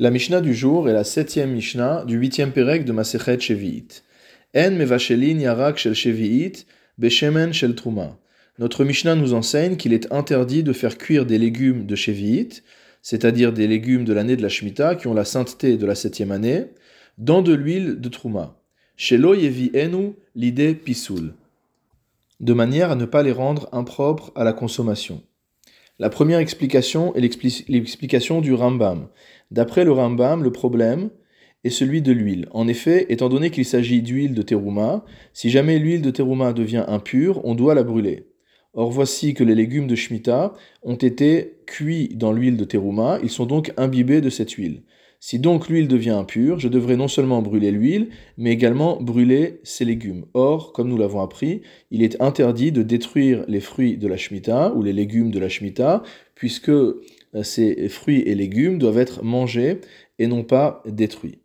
La Mishnah du jour est la septième Mishnah du huitième Pérec de Masechet Shevi'it. En mevashelin yarak shel Shevi'it beshemen shel Truma. Notre Mishnah nous enseigne qu'il est interdit de faire cuire des légumes de Shevi'it, c'est-à-dire des légumes de l'année de la Shemitah qui ont la sainteté de la septième année, dans de l'huile de Truma. Shelo yevi enu pisoul. De manière à ne pas les rendre impropres à la consommation. La première explication est l'explication du Rambam. D'après le Rambam, le problème est celui de l'huile. En effet, étant donné qu'il s'agit d'huile de terouma, si jamais l'huile de terouma devient impure, on doit la brûler. Or voici que les légumes de Shemitah ont été cuits dans l'huile de terouma, ils sont donc imbibés de cette huile. Si donc l'huile devient impure, je devrais non seulement brûler l'huile, mais également brûler ces légumes. Or, comme nous l'avons appris, il est interdit de détruire les fruits de la Shemitah ou les légumes de la Shemitah, puisque ces fruits et légumes doivent être mangés et non pas détruits.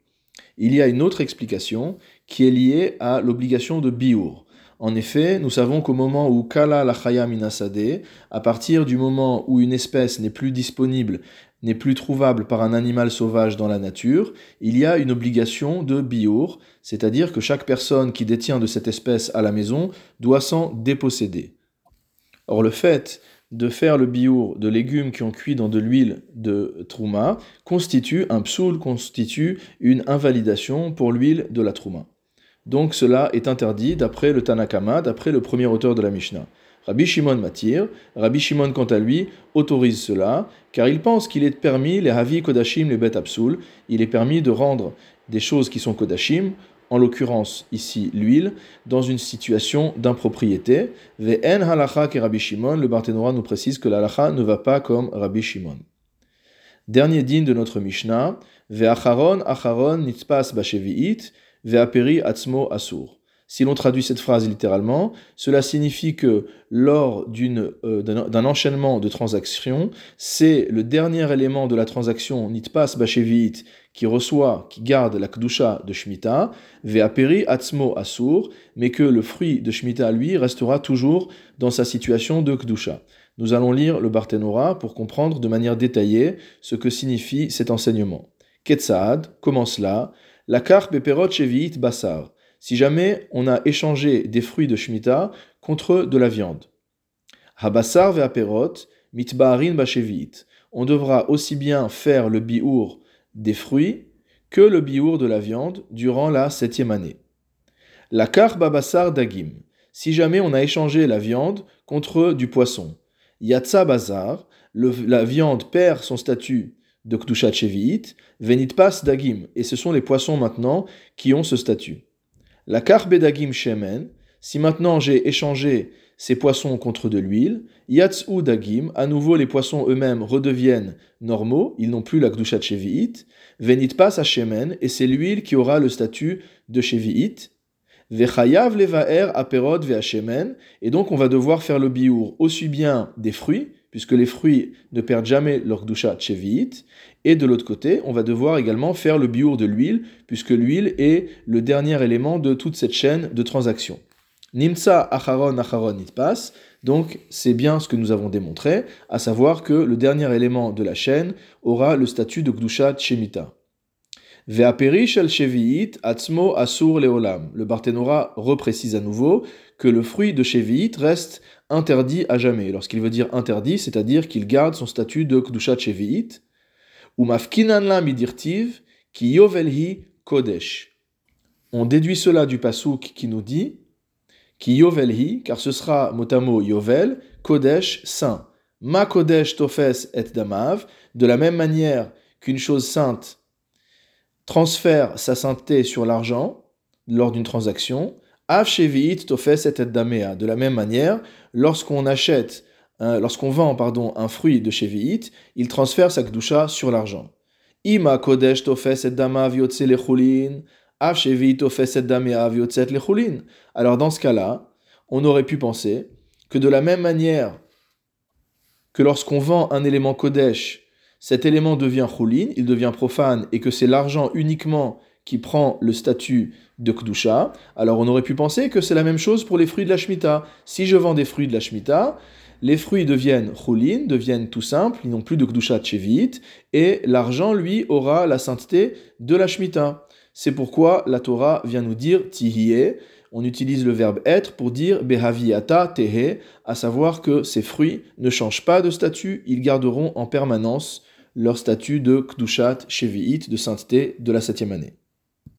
Il y a une autre explication qui est liée à l'obligation de biour. En effet, nous savons qu'au moment où kala la minasade, à partir du moment où une espèce n'est plus disponible n'est plus trouvable par un animal sauvage dans la nature, il y a une obligation de biour, c'est-à-dire que chaque personne qui détient de cette espèce à la maison doit s'en déposséder. Or le fait de faire le biour de légumes qui ont cuit dans de l'huile de trouma constitue un psoul, constitue une invalidation pour l'huile de la trouma. Donc cela est interdit d'après le Tanakama, d'après le premier auteur de la Mishnah. Rabbi Shimon m'attire. Rabbi Shimon, quant à lui, autorise cela, car il pense qu'il est permis, les Havi Kodashim, les Bet Absoul, il est permis de rendre des choses qui sont Kodashim, en l'occurrence ici l'huile, dans une situation d'impropriété. Ve'en halacha ke Rabbi Shimon, le Barthénora nous précise que l'halacha ne va pas comme Rabbi Shimon. Dernier digne de notre Mishnah, Ve'acharon acharon nitzpas bashevi'it, ve'aperi atzmo asur. Si l'on traduit cette phrase littéralement, cela signifie que lors euh, d'un enchaînement de transactions, c'est le dernier élément de la transaction nitpas bashevit qui reçoit, qui garde la kdusha de Shemitah, ve'aperi atzmo asur, mais que le fruit de Shemitah, lui, restera toujours dans sa situation de kdusha. Nous allons lire le Barthénora pour comprendre de manière détaillée ce que signifie cet enseignement. Ketsaad, comment cela La carte beperot shevit basar si jamais on a échangé des fruits de Shemitah contre de la viande. Habassar ve'aperot, mitba'arin bashevit. On devra aussi bien faire le biour des fruits que le biour de la viande durant la septième année. La kar babassar dagim. Si jamais on a échangé la viande contre du poisson. Yatsa bazar, la viande perd son statut de ktushat venit venitpas dagim. Et ce sont les poissons maintenant qui ont ce statut. La karbedagim shemen, si maintenant j'ai échangé ces poissons contre de l'huile, yatsu dagim, à nouveau les poissons eux-mêmes redeviennent normaux, ils n'ont plus la kdushat shevi'it, venit pas à shemen, et c'est l'huile qui aura le statut de shevi'it, vechayav levaer aperod ve'ashemen, et donc on va devoir faire le biour aussi bien des fruits, puisque les fruits ne perdent jamais leur kdusha tcheviit, et de l'autre côté, on va devoir également faire le biour de l'huile, puisque l'huile est le dernier élément de toute cette chaîne de transactions. Nimsa acharon acharon passe, donc c'est bien ce que nous avons démontré, à savoir que le dernier élément de la chaîne aura le statut de kdusha tchemita. Le Barthénora reprécise à nouveau que le fruit de sheviit reste interdit à jamais. Lorsqu'il veut dire interdit, c'est-à-dire qu'il garde son statut de Kdushat Shevi'it, ou mafkinan midirtiv, ki yovelhi kodesh. On déduit cela du pasouk qui nous dit ki yovelhi, car ce sera motamo yovel, kodesh, saint. Ma kodesh tofes et damav, de la même manière qu'une chose sainte transfère sa sainteté sur l'argent lors d'une transaction, de la même manière, lorsqu'on achète, lorsqu'on vend pardon, un fruit de Shevi'it, il transfère sa kdusha sur l'argent. Ima kodesh tofes et damav Alors dans ce cas-là, on aurait pu penser que de la même manière que lorsqu'on vend un élément kodesh, cet élément devient chulin, il devient profane, et que c'est l'argent uniquement qui prend le statut de Kdusha, alors on aurait pu penser que c'est la même chose pour les fruits de la Shemitah. Si je vends des fruits de la Shemitah, les fruits deviennent chulin, deviennent tout simples, ils n'ont plus de kdushat cheviit, et l'argent, lui, aura la sainteté de la Shemitah. C'est pourquoi la Torah vient nous dire tihye, on utilise le verbe être pour dire behaviata tehe, à savoir que ces fruits ne changent pas de statut, ils garderont en permanence leur statut de kdushat cheviit, de sainteté de la septième année.